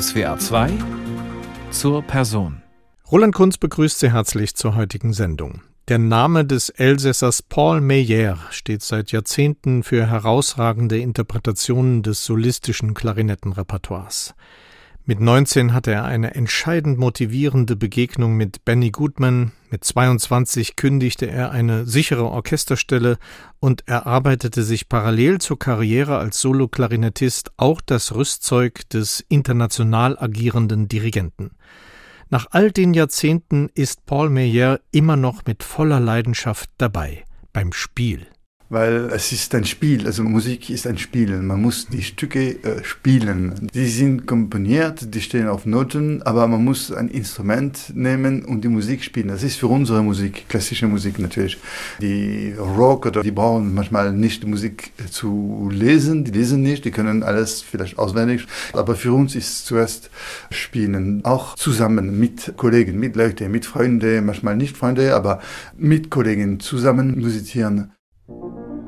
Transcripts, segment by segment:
SWA 2 zur Person. Roland Kunz begrüßt Sie herzlich zur heutigen Sendung. Der Name des Elsässers Paul Meyer steht seit Jahrzehnten für herausragende Interpretationen des solistischen Klarinettenrepertoires. Mit 19 hatte er eine entscheidend motivierende Begegnung mit Benny Goodman, mit 22 kündigte er eine sichere Orchesterstelle und erarbeitete sich parallel zur Karriere als Soloklarinettist auch das Rüstzeug des international agierenden Dirigenten. Nach all den Jahrzehnten ist Paul Meyer immer noch mit voller Leidenschaft dabei beim Spiel weil es ist ein Spiel, also Musik ist ein Spiel. Man muss die Stücke äh, spielen. Die sind komponiert, die stehen auf Noten, aber man muss ein Instrument nehmen und die Musik spielen. Das ist für unsere Musik, klassische Musik natürlich. Die Rock oder die brauchen manchmal nicht die Musik zu lesen, die lesen nicht, die können alles vielleicht auswendig. Aber für uns ist zuerst Spielen, auch zusammen mit Kollegen, mit Leuten, mit Freunden, manchmal nicht Freunde, aber mit Kollegen zusammen musizieren. Thank you.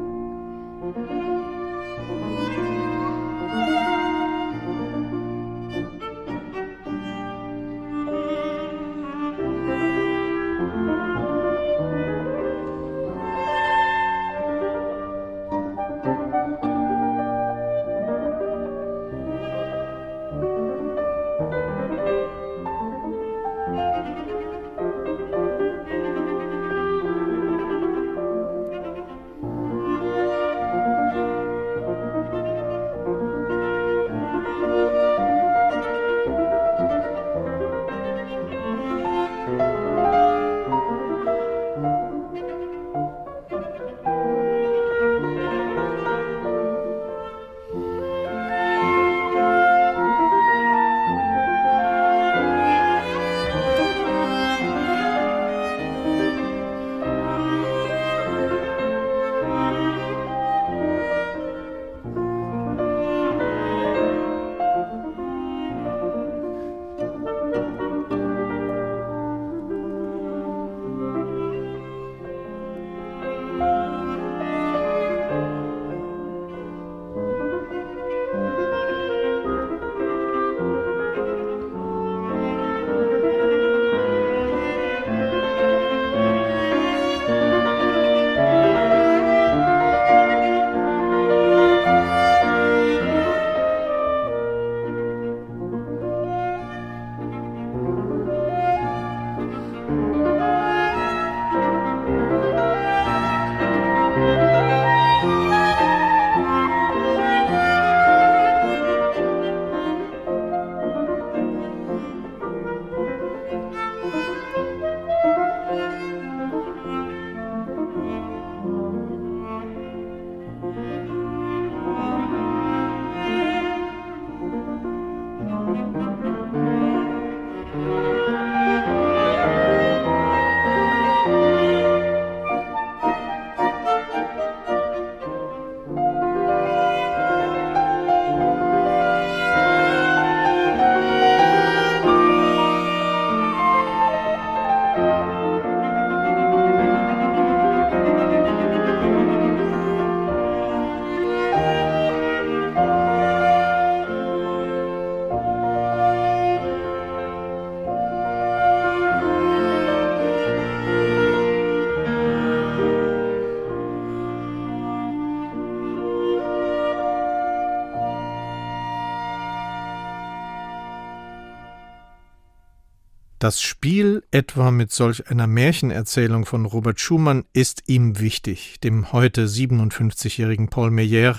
Das Spiel etwa mit solch einer Märchenerzählung von Robert Schumann ist ihm wichtig, dem heute 57-jährigen Paul Meyer,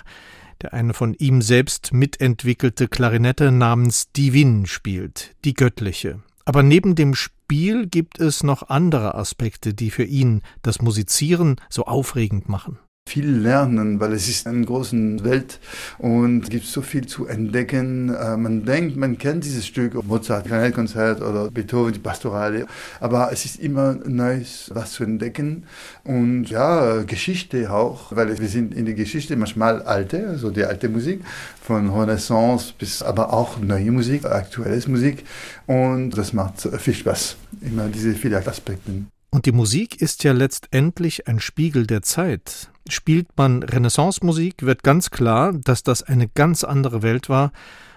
der eine von ihm selbst mitentwickelte Klarinette namens Divine spielt, die göttliche. Aber neben dem Spiel gibt es noch andere Aspekte, die für ihn das Musizieren so aufregend machen viel lernen, weil es ist eine große Welt und es gibt so viel zu entdecken. Äh, man denkt, man kennt dieses Stück, Mozart, Kanalkonzert oder Beethoven, die Pastorale, aber es ist immer Neues, was zu entdecken und ja, Geschichte auch, weil wir sind in der Geschichte manchmal alte, also die alte Musik, von Renaissance bis aber auch neue Musik, aktuelles Musik und das macht viel Spaß, immer diese vielen Aspekte. Und die Musik ist ja letztendlich ein Spiegel der Zeit. Spielt man Renaissance-Musik, wird ganz klar, dass das eine ganz andere Welt war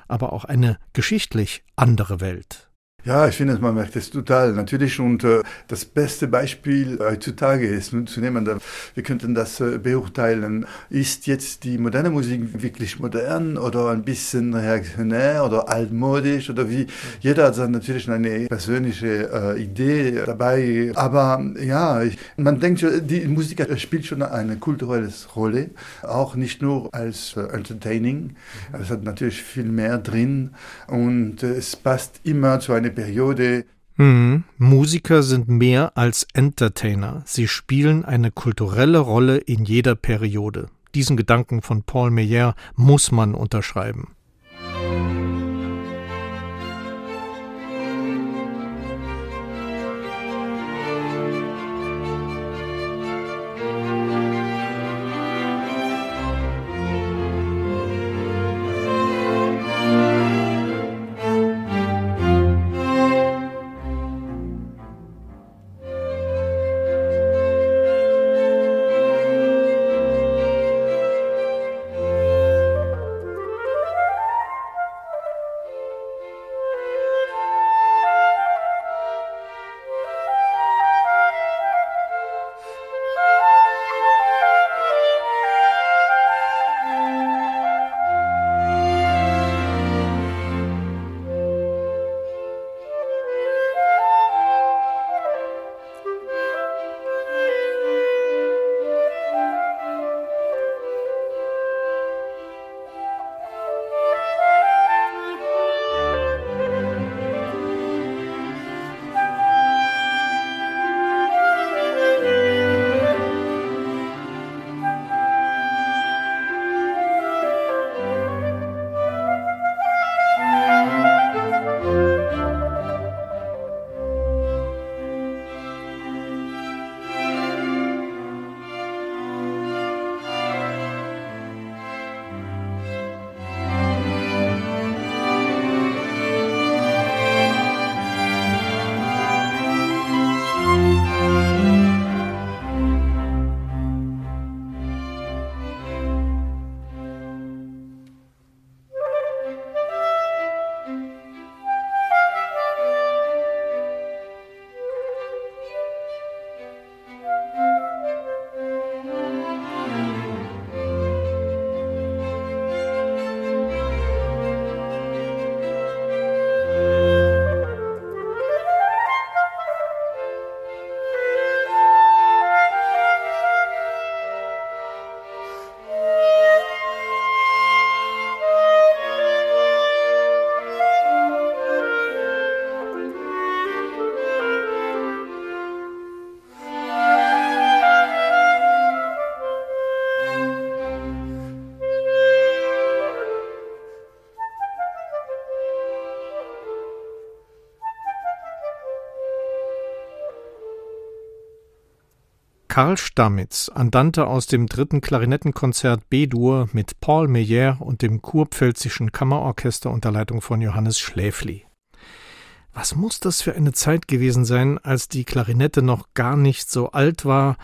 aber auch eine geschichtlich andere Welt. Ja, ich finde, man merkt es total. Natürlich und äh, das beste Beispiel heutzutage ist nun zu nehmen, wir könnten das äh, beurteilen, ist jetzt die moderne Musik wirklich modern oder ein bisschen reaktionär oder altmodisch oder wie, jeder hat dann natürlich eine persönliche äh, Idee dabei, aber ja, ich, man denkt, die Musik spielt schon eine kulturelle Rolle, auch nicht nur als äh, entertaining, es hat natürlich viel mehr drin. Und äh, es passt immer zu einer Periode. Mhm. Musiker sind mehr als Entertainer. Sie spielen eine kulturelle Rolle in jeder Periode. Diesen Gedanken von Paul Meyer muss man unterschreiben. Karl Stammitz, Andante aus dem dritten Klarinettenkonzert B-Dur mit Paul Meyer und dem Kurpfälzischen Kammerorchester unter Leitung von Johannes Schläfli. Was muss das für eine Zeit gewesen sein, als die Klarinette noch gar nicht so alt war,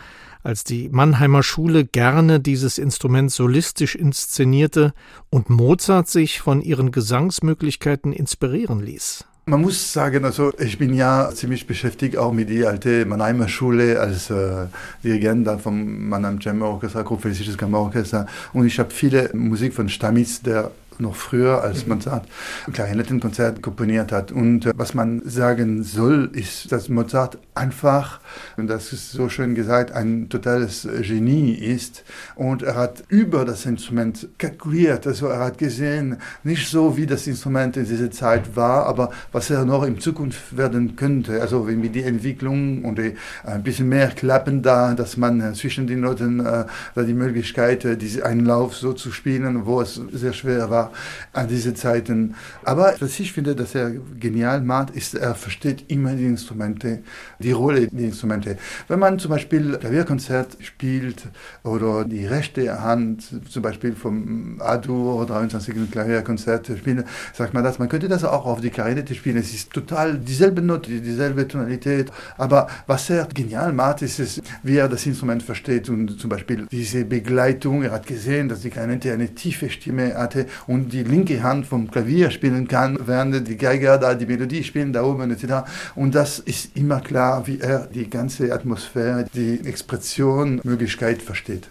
als die Mannheimer Schule gerne dieses Instrument solistisch inszenierte und Mozart sich von ihren Gesangsmöglichkeiten inspirieren ließ? Man muss sagen, also ich bin ja ziemlich beschäftigt auch mit der alten Mannheimer Schule als äh, Dirigent vom Mannheim Chamber Orchestra, Kurpfälzisches Kammerorchester. Und ich habe viele Musik von Stamitz, der noch früher, als Mozart Klarinettenkonzert komponiert hat. Und äh, was man sagen soll, ist, dass Mozart einfach, und das ist so schön gesagt, ein totales Genie ist. Und er hat über das Instrument kalkuliert. Also er hat gesehen, nicht so wie das Instrument in dieser Zeit war, aber was er noch in Zukunft werden könnte. Also wenn wir die Entwicklung und die, ein bisschen mehr Klappen da, dass man äh, zwischen den Noten äh, die Möglichkeit, äh, diese Einlauf so zu spielen, wo es sehr schwer war an diese Zeiten. Aber was ich finde, dass er genial macht, ist, er versteht immer die Instrumente, die Rolle der Instrumente. Wenn man zum Beispiel Klavierkonzert spielt oder die rechte Hand zum Beispiel vom A-Dur 23. Klavierkonzert spielt, sagt man das, man könnte das auch auf die Klarinette spielen. Es ist total dieselbe Note, dieselbe Tonalität, aber was er genial macht, ist es, wie er das Instrument versteht und zum Beispiel diese Begleitung, er hat gesehen, dass die Klarinette eine tiefe Stimme hatte und und die linke Hand vom Klavier spielen kann, während die Geiger da die Melodie spielen, da oben etc. Und das ist immer klar, wie er die ganze Atmosphäre, die Expression, Möglichkeit versteht.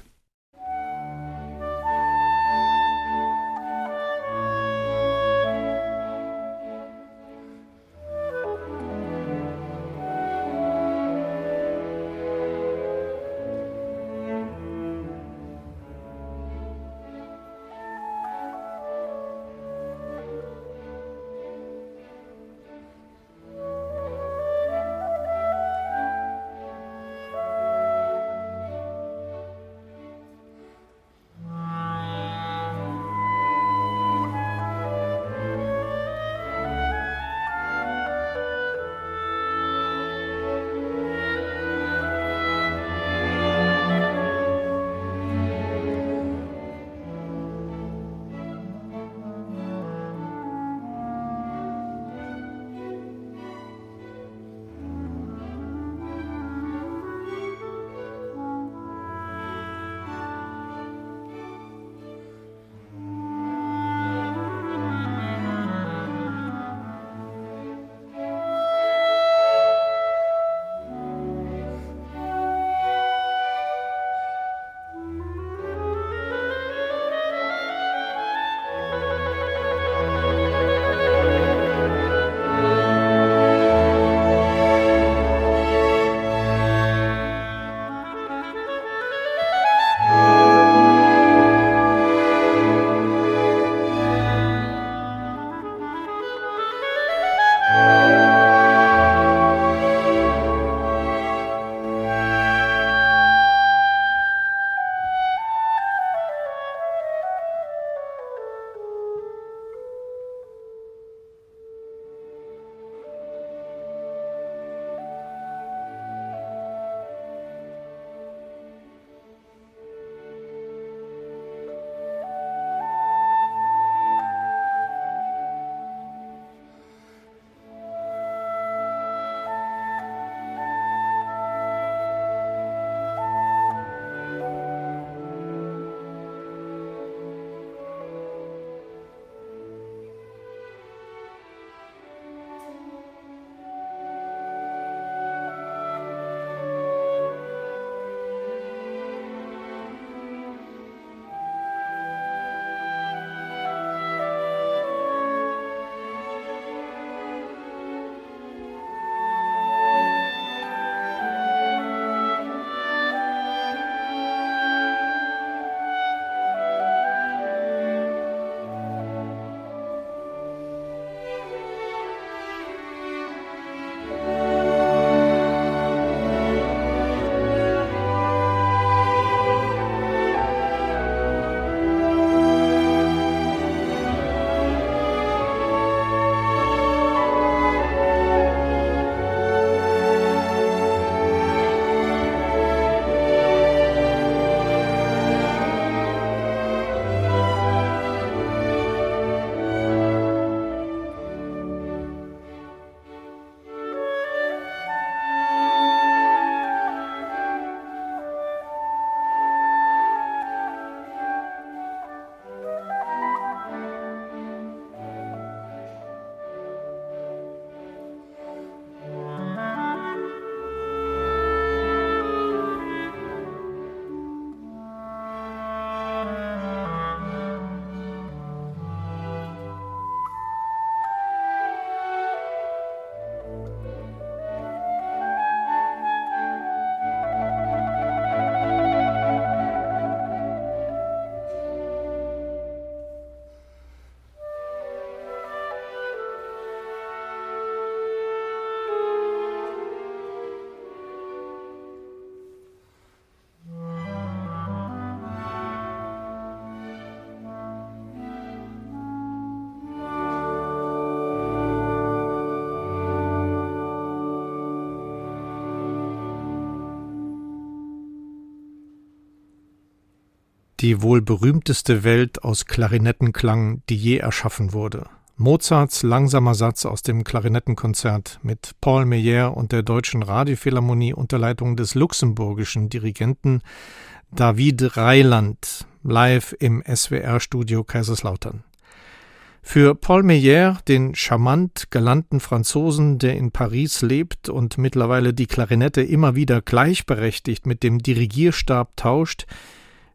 Die wohl berühmteste Welt aus Klarinettenklang, die je erschaffen wurde. Mozarts langsamer Satz aus dem Klarinettenkonzert mit Paul Meyer und der Deutschen Radiophilharmonie unter Leitung des luxemburgischen Dirigenten David Reiland live im SWR-Studio Kaiserslautern. Für Paul Meyer, den charmant galanten Franzosen, der in Paris lebt und mittlerweile die Klarinette immer wieder gleichberechtigt mit dem Dirigierstab tauscht,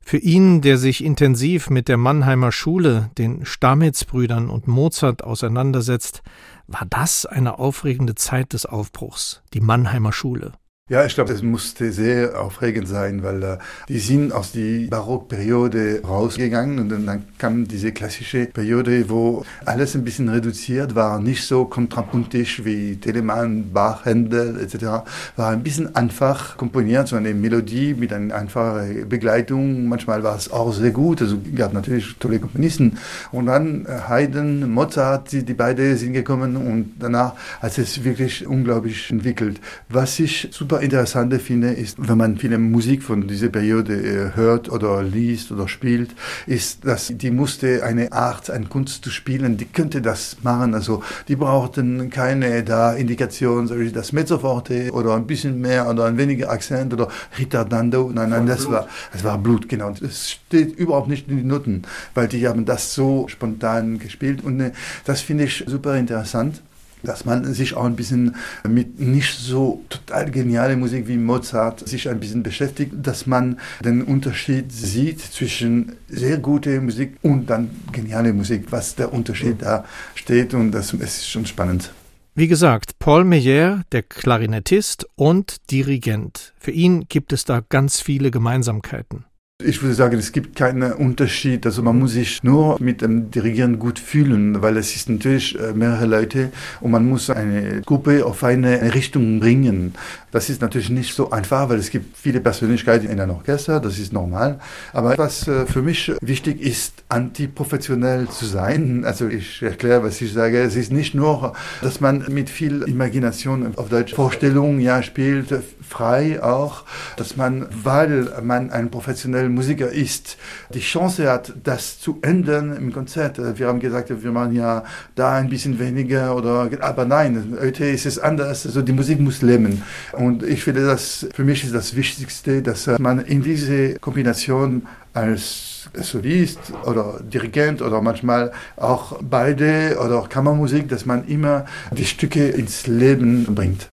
für ihn, der sich intensiv mit der Mannheimer Schule, den Stamitz-Brüdern und Mozart auseinandersetzt, war das eine aufregende Zeit des Aufbruchs, die Mannheimer Schule. Ja, ich glaube, es musste sehr aufregend sein, weil äh, die sind aus der Barockperiode rausgegangen und dann kam diese klassische Periode, wo alles ein bisschen reduziert war, nicht so kontrapuntisch wie Telemann, Bach, Händel etc. War ein bisschen einfach komponiert, so eine Melodie mit einer einfachen Begleitung. Manchmal war es auch sehr gut, also gab natürlich tolle Komponisten. Und dann äh, Haydn, Mozart, die, die beide sind gekommen und danach hat es wirklich unglaublich entwickelt. Was ich super super interessante finde, ist, wenn man viele Musik von dieser Periode äh, hört oder liest oder spielt, ist, dass die musste eine Art, eine Kunst zu spielen, die könnte das machen. Also die brauchten keine da Indikation, das Mezzoforte oder ein bisschen mehr oder ein weniger Akzent oder Ritardando. Nein, nein, das war, das war Blut, genau. Das steht überhaupt nicht in den Noten, weil die haben das so spontan gespielt und äh, das finde ich super interessant dass man sich auch ein bisschen mit nicht so total geniale Musik wie Mozart sich ein bisschen beschäftigt, dass man den Unterschied sieht zwischen sehr gute Musik und dann geniale Musik, was der Unterschied da steht und das ist schon spannend. Wie gesagt, Paul Meyer, der Klarinettist und Dirigent. Für ihn gibt es da ganz viele Gemeinsamkeiten. Ich würde sagen, es gibt keinen Unterschied. Also man muss sich nur mit dem Dirigieren gut fühlen, weil es ist natürlich äh, mehrere Leute und man muss eine Gruppe auf eine Richtung bringen. Das ist natürlich nicht so einfach, weil es gibt viele Persönlichkeiten in einem Orchester, das ist normal. Aber was äh, für mich wichtig ist, antiprofessionell zu sein. Also ich erkläre, was ich sage. Es ist nicht nur, dass man mit viel Imagination auf Deutsch Vorstellungen ja spielt, frei auch, dass man, weil man ein professioneller Musiker ist, die Chance hat, das zu ändern im Konzert. Wir haben gesagt, wir machen ja da ein bisschen weniger oder, aber nein, heute ist es anders. Also die Musik muss leben. Und ich finde, das für mich ist das Wichtigste, dass man in diese Kombination als Solist oder Dirigent oder manchmal auch beide oder Kammermusik, dass man immer die Stücke ins Leben bringt.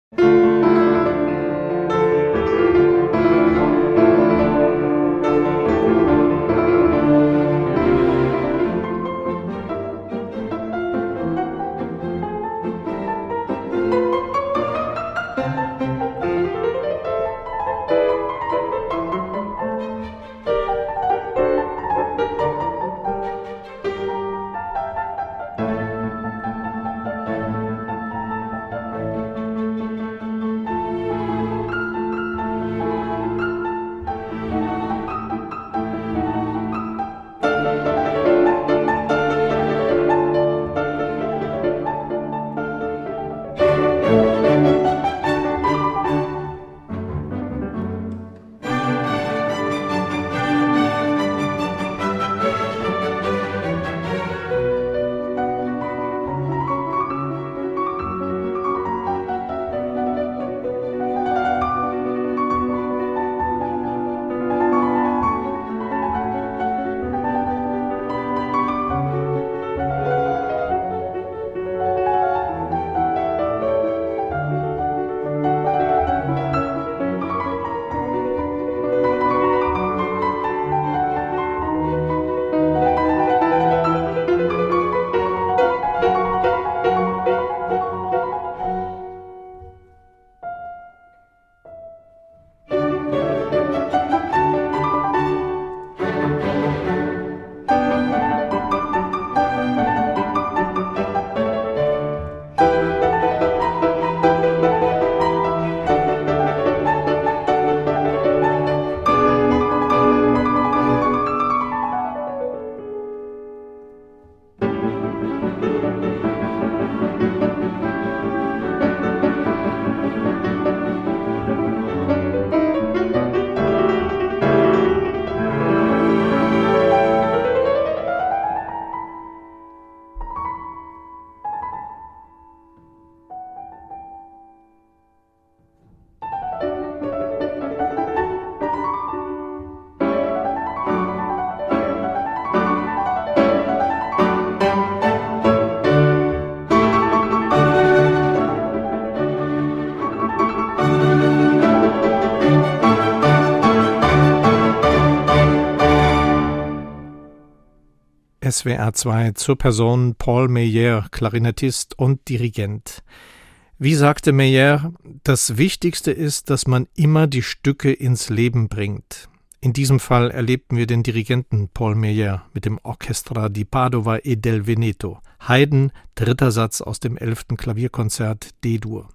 SWR 2 zur Person Paul Meyer, Klarinettist und Dirigent. Wie sagte Meyer, das Wichtigste ist, dass man immer die Stücke ins Leben bringt. In diesem Fall erlebten wir den Dirigenten Paul Meyer mit dem Orchestra di Padova e del Veneto. Haydn, dritter Satz aus dem elften Klavierkonzert D-Dur.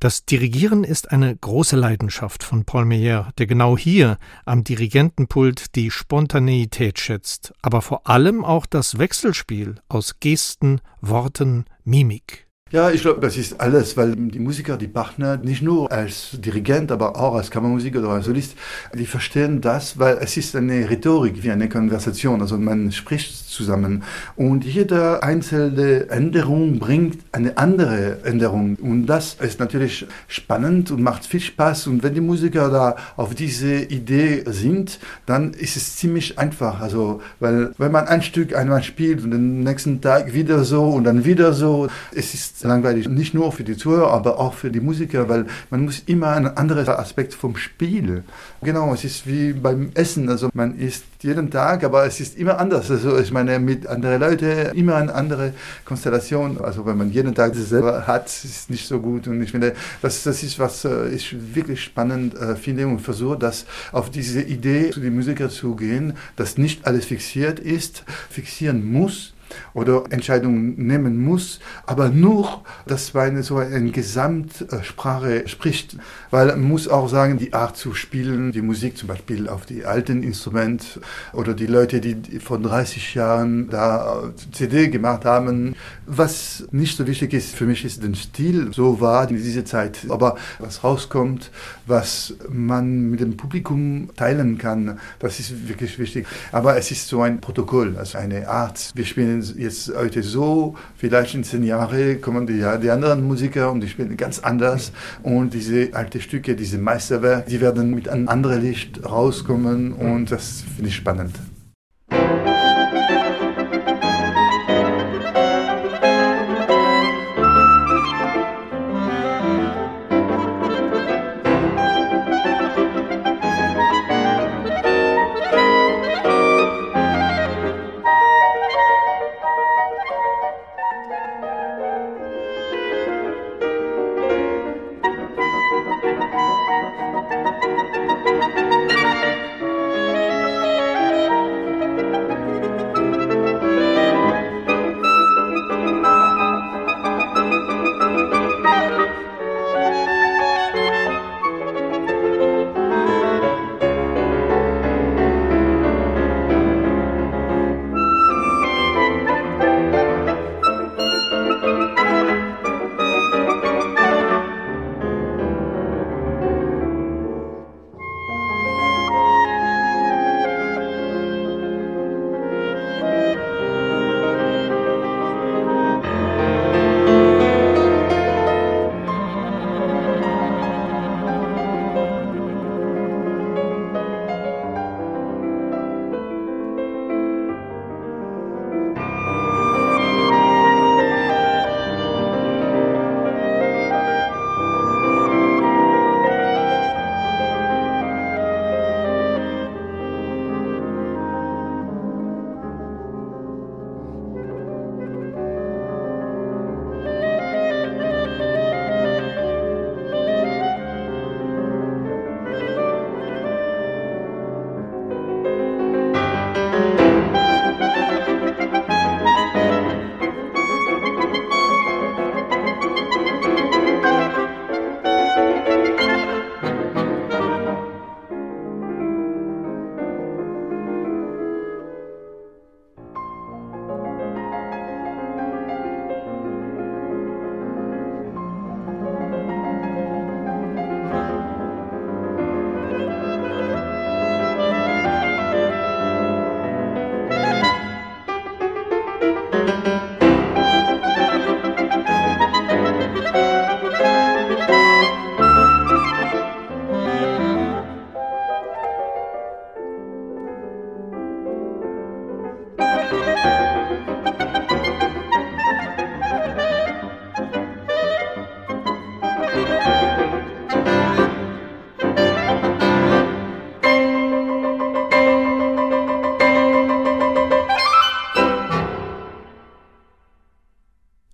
Das Dirigieren ist eine große Leidenschaft von Paul Meyer, der genau hier am Dirigentenpult die Spontaneität schätzt, aber vor allem auch das Wechselspiel aus Gesten, Worten, Mimik. Ja, ich glaube, das ist alles, weil die Musiker, die Partner, nicht nur als Dirigent, aber auch als Kammermusiker oder als Solist, die verstehen das, weil es ist eine Rhetorik wie eine Konversation, also man spricht zusammen und jede einzelne Änderung bringt eine andere Änderung. Und das ist natürlich spannend und macht viel Spaß. Und wenn die Musiker da auf diese Idee sind, dann ist es ziemlich einfach, also weil wenn man ein Stück einmal spielt und den nächsten Tag wieder so und dann wieder so, es ist langweilig, nicht nur für die Zuhörer, aber auch für die Musiker, weil man muss immer einen anderen Aspekt vom Spiel. Genau, es ist wie beim Essen, also man isst jeden Tag, aber es ist immer anders. Also ich meine, mit anderen Leuten immer eine andere Konstellation. Also wenn man jeden Tag das selber hat, ist es nicht so gut. Und ich finde, das, das ist was äh, ich wirklich spannend äh, finde und versuche, dass auf diese Idee zu den Musikern zu gehen, dass nicht alles fixiert ist, fixieren muss, oder Entscheidungen nehmen muss, aber nur, dass man so eine Gesamtsprache spricht. Weil man muss auch sagen, die Art zu spielen, die Musik zum Beispiel auf die alten Instrumente oder die Leute, die vor 30 Jahren da CD gemacht haben. Was nicht so wichtig ist für mich, ist der Stil. So war in dieser Zeit. Aber was rauskommt, was man mit dem Publikum teilen kann, das ist wirklich wichtig. Aber es ist so ein Protokoll, also eine Art. Wir spielen jetzt heute so, vielleicht in zehn Jahren kommen die, die anderen Musiker und die spielen ganz anders. Und diese alten Stücke, diese Meisterwerke, die werden mit einem anderen Licht rauskommen und das finde ich spannend.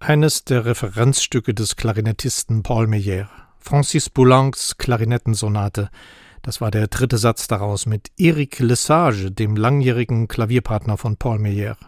Eines der Referenzstücke des Klarinettisten Paul Meyer, Francis Boulang's Klarinettensonate. Das war der dritte Satz daraus mit Eric Lesage, dem langjährigen Klavierpartner von Paul Meyer.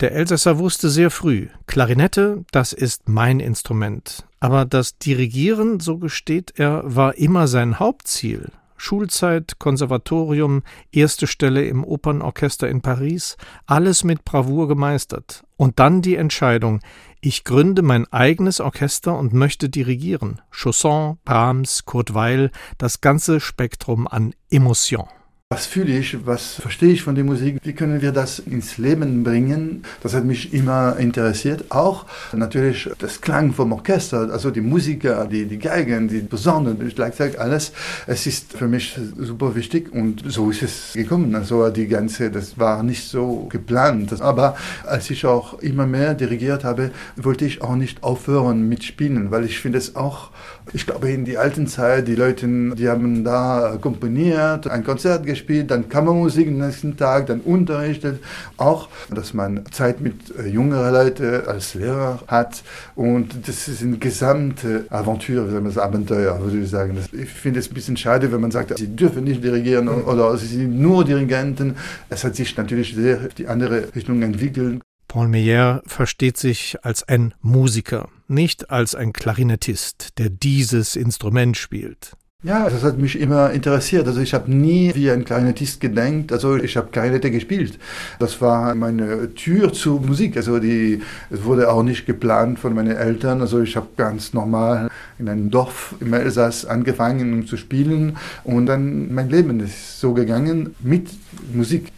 Der Elsässer wusste sehr früh, Klarinette, das ist mein Instrument. Aber das Dirigieren, so gesteht er, war immer sein Hauptziel. Schulzeit, Konservatorium, erste Stelle im Opernorchester in Paris, alles mit Bravour gemeistert. Und dann die Entscheidung, ich gründe mein eigenes Orchester und möchte dirigieren. Chausson, Brahms, Kurt Weil, das ganze Spektrum an Emotion. Was fühle ich, was verstehe ich von der Musik, wie können wir das ins Leben bringen? Das hat mich immer interessiert. Auch natürlich das Klang vom Orchester, also die Musiker, die, die Geigen, die Posaunen, gleichzeitig alles. Es ist für mich super wichtig und so ist es gekommen. Also die ganze, das war nicht so geplant. Aber als ich auch immer mehr dirigiert habe, wollte ich auch nicht aufhören mit Spielen, weil ich finde es auch, ich glaube in die alten Zeit, die Leute, die haben da komponiert, ein Konzert gespielt, gespielt, dann Kammermusik am nächsten Tag, dann unterrichtet. Auch, dass man Zeit mit äh, jüngeren Leuten als Lehrer hat. Und das ist eine gesamte man das, Abenteuer, würde ich sagen. Ich finde es ein bisschen schade, wenn man sagt, sie dürfen nicht dirigieren oder sie sind nur Dirigenten. Es hat sich natürlich sehr die andere Richtung entwickelt. Paul Meyer versteht sich als ein Musiker, nicht als ein Klarinettist, der dieses Instrument spielt. Ja, das hat mich immer interessiert. Also ich habe nie wie ein Klarinettist gedenkt. Also ich habe Klarinette gespielt. Das war meine Tür zur Musik. Also die es wurde auch nicht geplant von meinen Eltern. Also ich habe ganz normal in einem Dorf im Elsass angefangen um zu spielen und dann mein Leben ist so gegangen mit Musik.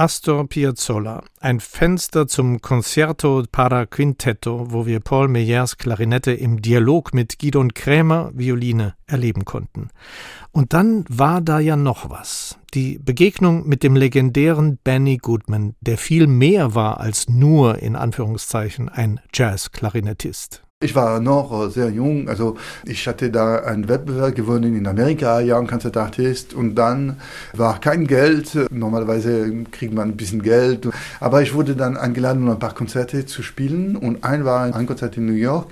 Astor Piazzolla, ein Fenster zum Concerto para Quintetto, wo wir Paul Meyers Klarinette im Dialog mit Gidon Krämer Violine erleben konnten. Und dann war da ja noch was. Die Begegnung mit dem legendären Benny Goodman, der viel mehr war als nur in Anführungszeichen ein Jazz-Klarinettist. Ich war noch sehr jung, also ich hatte da einen Wettbewerb gewonnen in Amerika, Young Concert Artist und dann war kein Geld, normalerweise kriegt man ein bisschen Geld, aber ich wurde dann eingeladen, um ein paar Konzerte zu spielen. Und ein war ein Konzert in New York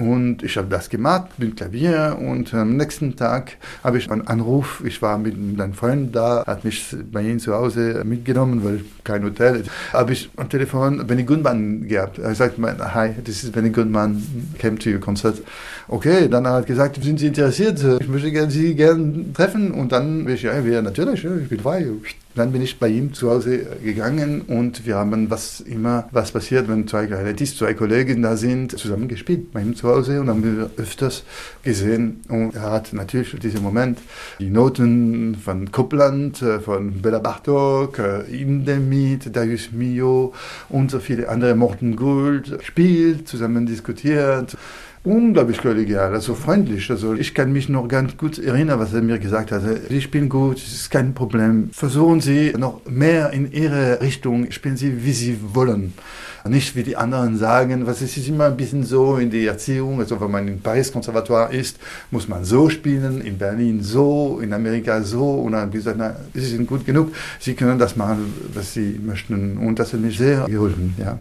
und ich habe das gemacht mit Klavier und am nächsten Tag habe ich einen Anruf, ich war mit einem Freund da, hat mich bei ihm zu Hause mitgenommen, weil kein Hotel, habe ich am Telefon Benny Goodman gehabt, er sagt, hi, das ist Benny Goodman, came to your concert. Okay, dann hat er gesagt, sind Sie interessiert? Ich möchte Sie gerne treffen. Und dann ich, ja natürlich, ich bin frei. Dann bin ich bei ihm zu Hause gegangen und wir haben was immer, was passiert, wenn zwei Klarinettisten, zwei Kollegen da sind, zusammen gespielt bei ihm zu Hause und haben wir öfters gesehen. Und er hat natürlich in diesem Moment die Noten von Copland, äh, von Bella Bartok, äh, Indemit, Darius Mio und so viele andere, Morten Gould, gespielt, zusammen diskutiert unglaublich kollegial, also freundlich. Also ich kann mich noch ganz gut erinnern, was er mir gesagt hat. Sie spielen gut, es ist kein Problem. Versuchen Sie noch mehr in Ihre Richtung, spielen Sie, wie Sie wollen. Nicht wie die anderen sagen, was es ist immer ein bisschen so in der Erziehung, also wenn man im Paris Konservatoire ist, muss man so spielen, in Berlin so, in Amerika so und dann gesagt, na, es ist gut genug, Sie können das machen, was Sie möchten und das hat mich sehr geholfen, ja.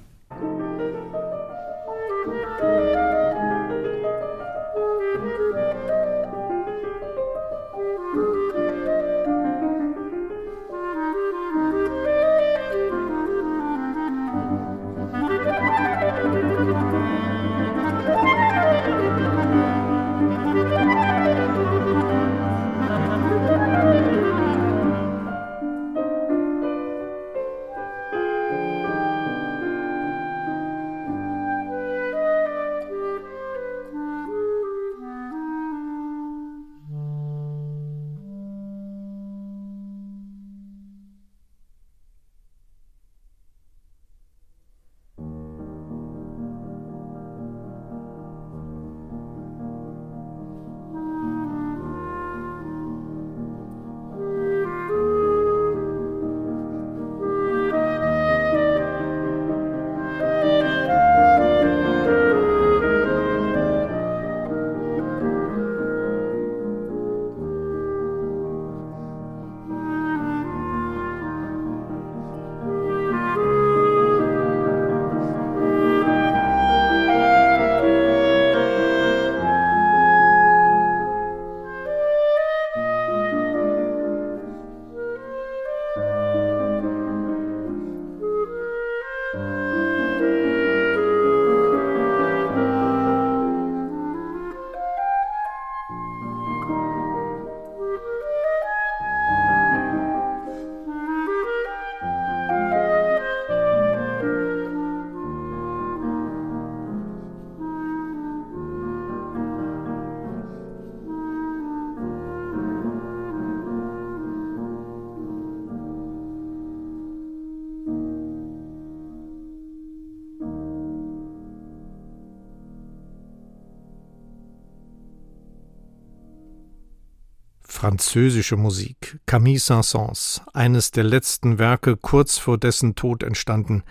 Französische Musik, Camille Saint-Saëns, eines der letzten Werke kurz vor dessen Tod entstanden,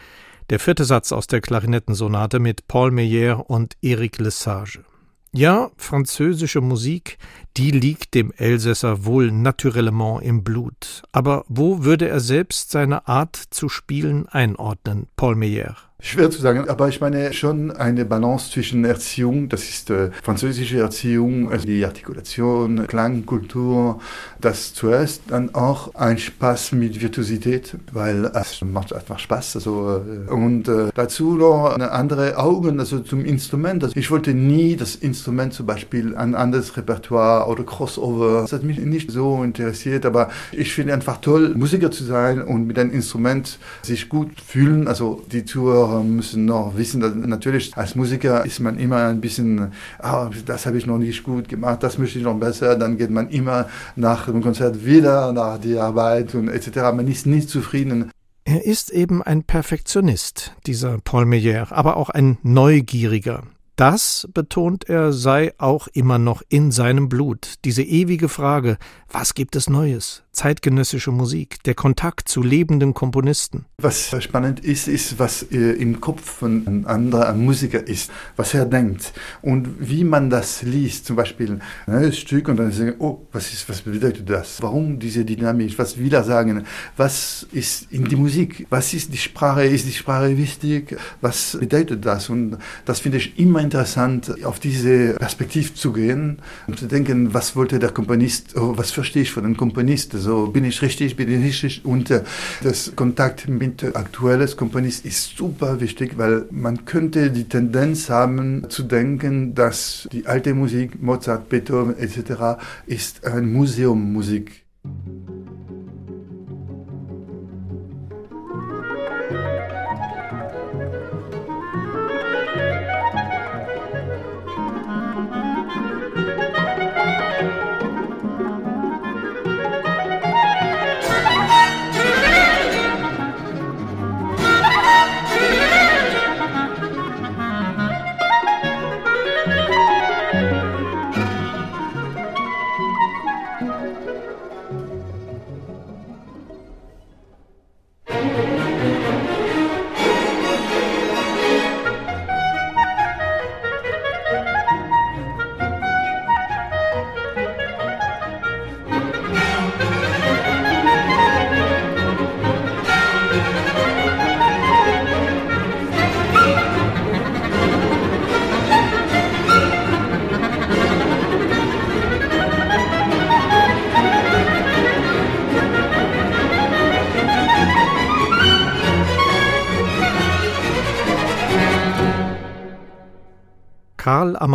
der vierte Satz aus der Klarinettensonate mit Paul Meyer und Éric Lesage. Ja, französische Musik, die liegt dem Elsässer wohl naturellement im Blut. Aber wo würde er selbst seine Art zu spielen einordnen, Paul Meyer? Schwer zu sagen, aber ich meine schon eine Balance zwischen Erziehung, das ist äh, französische Erziehung, also die Artikulation, Klangkultur, das zuerst dann auch ein Spaß mit Virtuosität, weil es macht einfach Spaß. Also, äh, und äh, dazu noch andere Augen also zum Instrument. Also ich wollte nie das Instrument zum Beispiel ein anderes Repertoire oder Crossover. Das hat mich nicht so interessiert, aber ich finde einfach toll, Musiker zu sein und mit einem Instrument sich gut fühlen. Also die Tour Zuhörer müssen noch wissen, dass natürlich als Musiker ist man immer ein bisschen, ah, das habe ich noch nicht gut gemacht, das möchte ich noch besser. Dann geht man immer nach dem Konzert wieder nach der Arbeit und etc. Man ist nicht zufrieden. Er ist eben ein Perfektionist, dieser Paul Meyer, aber auch ein Neugieriger. Das, betont er, sei auch immer noch in seinem Blut. Diese ewige Frage, was gibt es Neues? Zeitgenössische Musik, der Kontakt zu lebenden Komponisten. Was spannend ist, ist, was äh, im Kopf von einem anderen Musiker ist, was er denkt und wie man das liest. Zum Beispiel ein neues Stück und dann sagen, oh, was, ist, was bedeutet das? Warum diese Dynamik? Was will er sagen? Was ist in die Musik? Was ist die Sprache? Ist die Sprache wichtig? Was bedeutet das? Und das finde ich immer interessant, auf diese Perspektive zu gehen und zu denken, was wollte der Komponist, oh, was verstehe ich von dem Komponist? Also bin ich richtig, bin ich richtig? Und äh, das Kontakt mit aktuelles Komponist ist super wichtig, weil man könnte die Tendenz haben zu denken, dass die alte Musik, Mozart, Beethoven etc. ist ein Museummusik.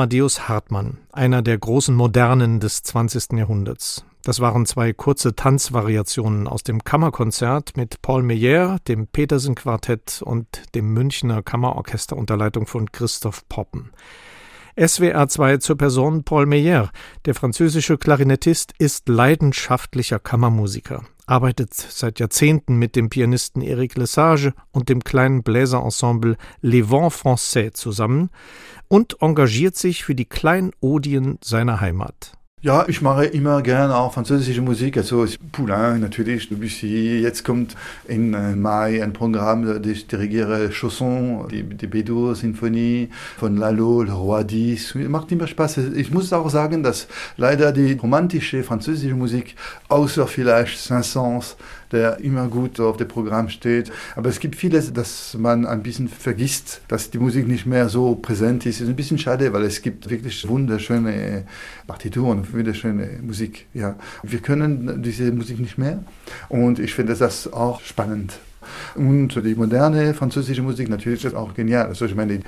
Amadeus Hartmann, einer der großen Modernen des 20. Jahrhunderts. Das waren zwei kurze Tanzvariationen aus dem Kammerkonzert mit Paul Meyer, dem Petersen Quartett und dem Münchner Kammerorchester unter Leitung von Christoph Poppen. SWR 2 zur Person Paul Meyer. Der französische Klarinettist ist leidenschaftlicher Kammermusiker, arbeitet seit Jahrzehnten mit dem Pianisten Eric Lesage und dem kleinen Bläserensemble Les Vents Français zusammen und engagiert sich für die Kleinodien seiner Heimat. Ja, ich mache immer gerne auch französische Musik, also Poulain natürlich, Debussy. Jetzt kommt in äh, Mai ein Programm, ich dirigiere Chausson, die, die Bedur-Sinfonie von Lalo, Le Roi Dix. Macht immer Spaß. Ich muss auch sagen, dass leider die romantische französische Musik, außer vielleicht Saint-Saëns, der immer gut auf dem Programm steht. Aber es gibt vieles, das man ein bisschen vergisst, dass die Musik nicht mehr so präsent ist. Es ist ein bisschen schade, weil es gibt wirklich wunderschöne Partituren, wunderschöne Musik. Ja. Wir können diese Musik nicht mehr und ich finde das auch spannend. Und die moderne französische Musik natürlich ist auch genial. Also ich meine,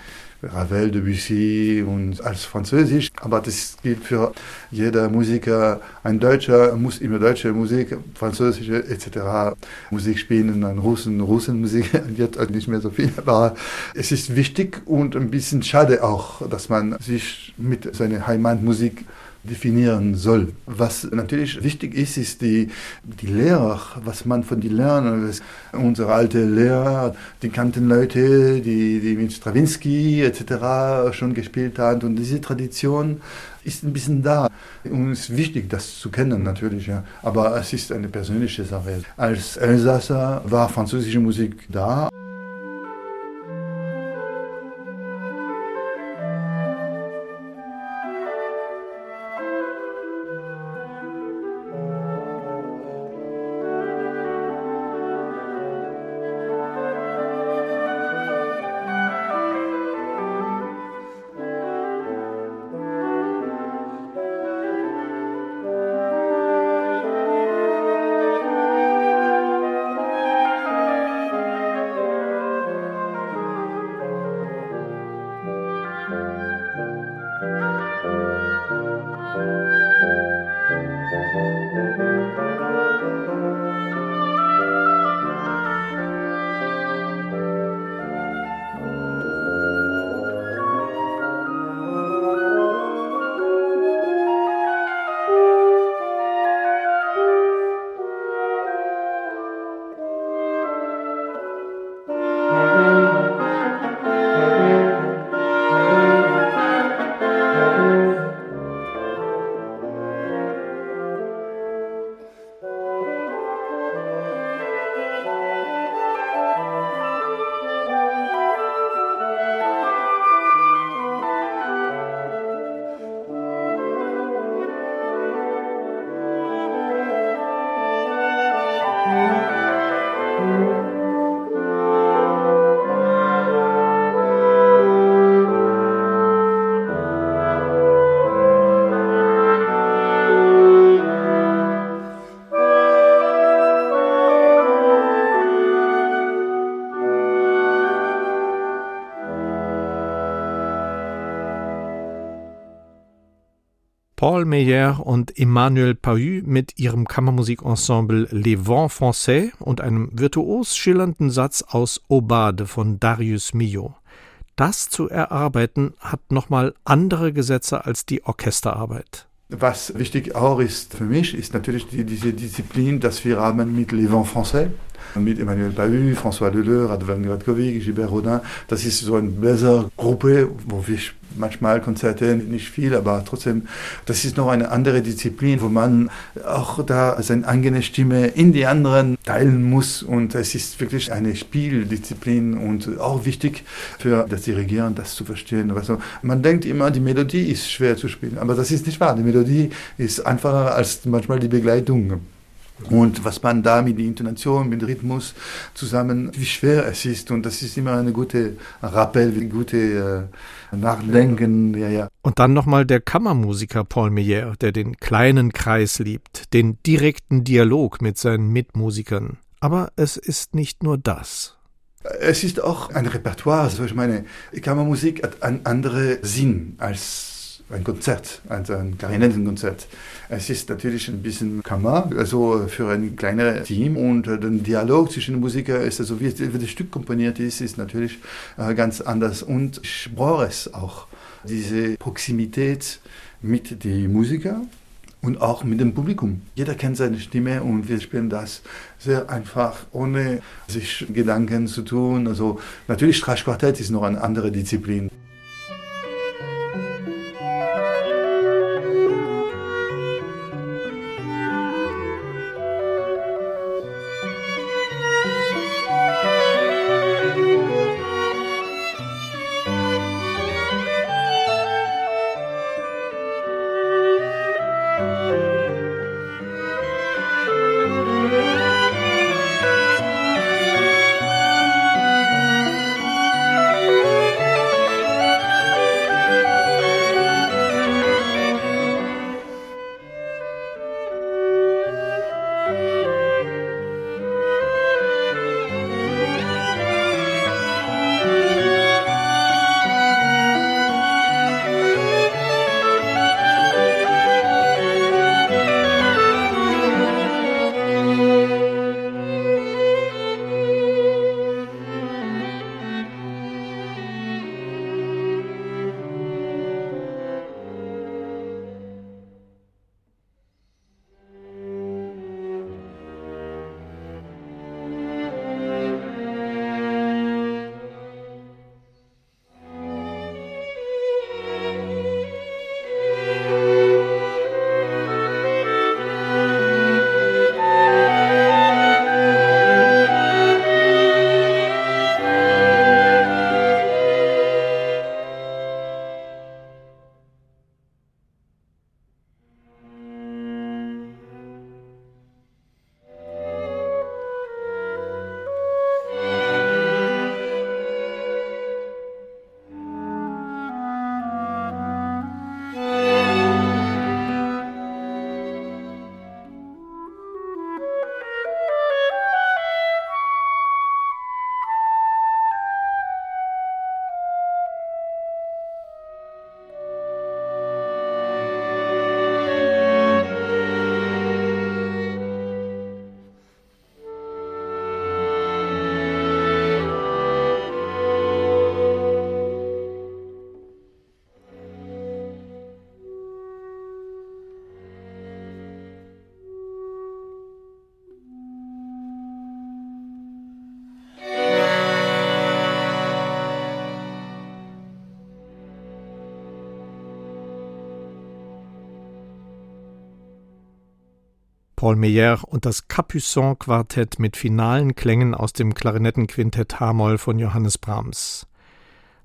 Ravel, Debussy und alles Französisch, aber das gilt für jeder Musiker. Ein Deutscher muss immer deutsche Musik, französische etc. Musik spielen, ein Russen, Russenmusik wird halt nicht mehr so viel, aber es ist wichtig und ein bisschen schade auch, dass man sich mit seiner Heimatmusik definieren soll. Was natürlich wichtig ist, ist die, die Lehre, was man von den lernen. Unsere alte Lehrer, die kannten Leute, die, die mit Stravinsky etc. schon gespielt haben und diese Tradition ist ein bisschen da. Und es ist wichtig, das zu kennen natürlich, ja. aber es ist eine persönliche Sache. Als Elsasser war französische Musik da. Meyer und Emmanuel Pahu mit ihrem Kammermusikensemble Les Vents Français und einem virtuos schillernden Satz aus Aubade von Darius Milhaud. Das zu erarbeiten hat nochmal andere Gesetze als die Orchesterarbeit. Was wichtig auch ist für mich, ist natürlich die, diese Disziplin, dass wir haben mit Les Vents Français mit Emmanuel Pahu, François Leleu, Radwan Gradkovic, Gilbert Rodin. Das ist so eine bessere Gruppe, wo wir manchmal Konzerte, nicht viel, aber trotzdem, das ist noch eine andere Disziplin, wo man auch da seine eigene Stimme in die anderen teilen muss und es ist wirklich eine Spieldisziplin und auch wichtig für das Dirigieren, das zu verstehen. Also man denkt immer, die Melodie ist schwer zu spielen, aber das ist nicht wahr. Die Melodie ist einfacher als manchmal die Begleitung. Und was man da mit der Intonation, mit dem Rhythmus zusammen, wie schwer es ist. Und das ist immer eine gute Rappel, ein gute äh, Nachdenken. Ja, ja. Und dann nochmal der Kammermusiker Paul Meyer, der den kleinen Kreis liebt, den direkten Dialog mit seinen Mitmusikern. Aber es ist nicht nur das. Es ist auch ein Repertoire. Also ich meine, Kammermusik hat einen anderen Sinn als ein Konzert, also ein Klarinettenkonzert. Es ist natürlich ein bisschen Kammer, also für ein kleineres Team und der Dialog zwischen den Musikern ist, also wie, wie das Stück komponiert ist, ist natürlich äh, ganz anders und ich brauche es auch, diese Proximität mit den Musikern und auch mit dem Publikum. Jeder kennt seine Stimme und wir spielen das sehr einfach, ohne sich Gedanken zu tun. Also natürlich Streichquartett ist noch eine andere Disziplin. Paul Meyer und das Capuçon-Quartett mit finalen Klängen aus dem Klarinettenquintett H-Moll von Johannes Brahms.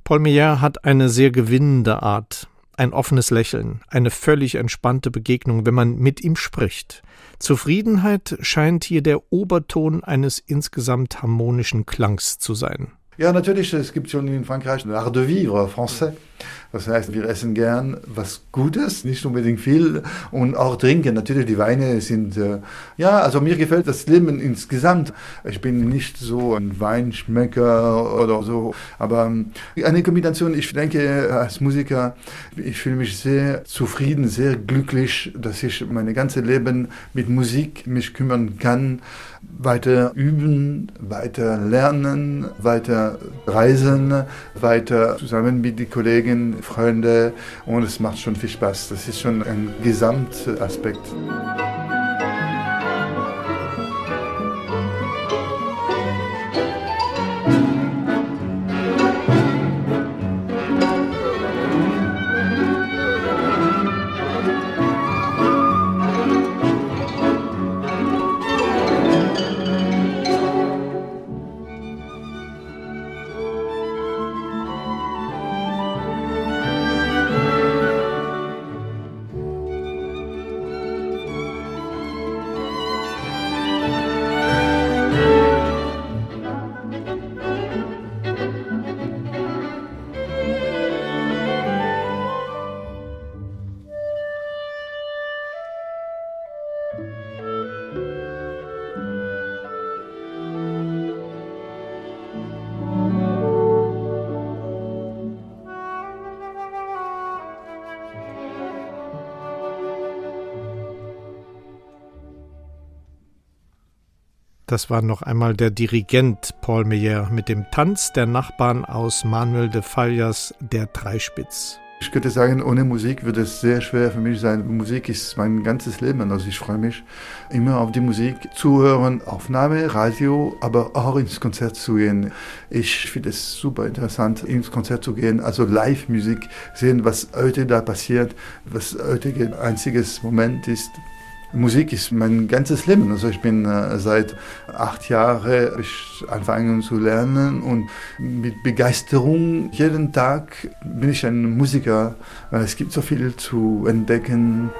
Paul Meyer hat eine sehr gewinnende Art, ein offenes Lächeln, eine völlig entspannte Begegnung, wenn man mit ihm spricht. Zufriedenheit scheint hier der Oberton eines insgesamt harmonischen Klangs zu sein. Ja, natürlich, es gibt schon in Frankreich l'art de vivre français. Das heißt, wir essen gern was Gutes, nicht unbedingt viel und auch trinken. Natürlich, die Weine sind, äh, ja, also mir gefällt das Leben insgesamt. Ich bin nicht so ein Weinschmecker oder so, aber ähm, eine Kombination, ich denke, als Musiker, ich fühle mich sehr zufrieden, sehr glücklich, dass ich mein ganzes Leben mit Musik mich kümmern kann weiter üben, weiter lernen, weiter reisen, weiter zusammen mit den Kollegen, Freunden und es macht schon viel Spaß. Das ist schon ein Gesamtaspekt. Das war noch einmal der Dirigent Paul Meyer mit dem Tanz der Nachbarn aus Manuel de Fallas Der Dreispitz. Ich könnte sagen, ohne Musik würde es sehr schwer für mich sein. Musik ist mein ganzes Leben. Also ich freue mich immer auf die Musik, zuhören, Aufnahme, Radio, aber auch ins Konzert zu gehen. Ich finde es super interessant, ins Konzert zu gehen, also Live-Musik, sehen, was heute da passiert, was heute ein einziges Moment ist. Musik ist mein ganzes Leben. Also ich bin äh, seit acht Jahren angefangen zu lernen und mit Begeisterung jeden Tag bin ich ein Musiker, weil es gibt so viel zu entdecken.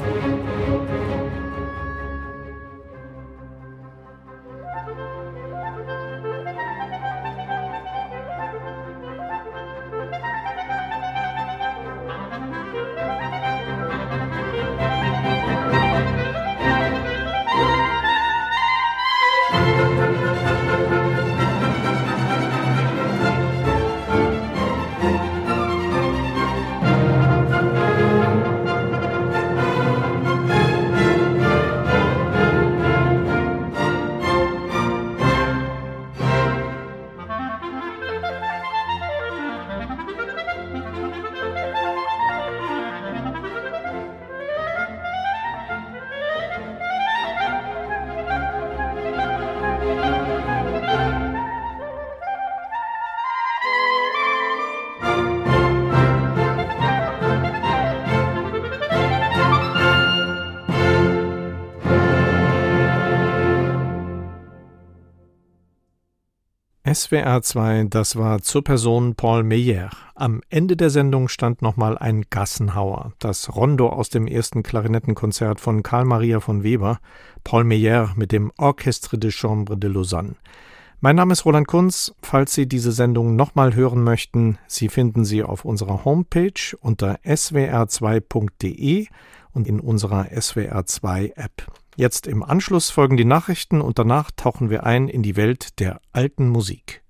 Música SWR 2, das war zur Person Paul Meyer. Am Ende der Sendung stand nochmal ein Gassenhauer, das Rondo aus dem ersten Klarinettenkonzert von Karl Maria von Weber, Paul Meyer mit dem Orchestre de Chambre de Lausanne. Mein Name ist Roland Kunz. Falls Sie diese Sendung nochmal hören möchten, Sie finden sie auf unserer Homepage unter swr2.de und in unserer SWR2 App. Jetzt im Anschluss folgen die Nachrichten und danach tauchen wir ein in die Welt der alten Musik.